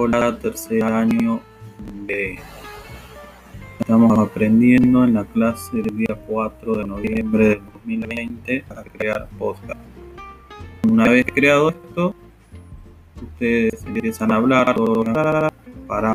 Hola, tercer año B. Estamos aprendiendo en la clase del día 4 de noviembre del 2020 a crear podcast. Una vez creado esto, ustedes empiezan a hablar para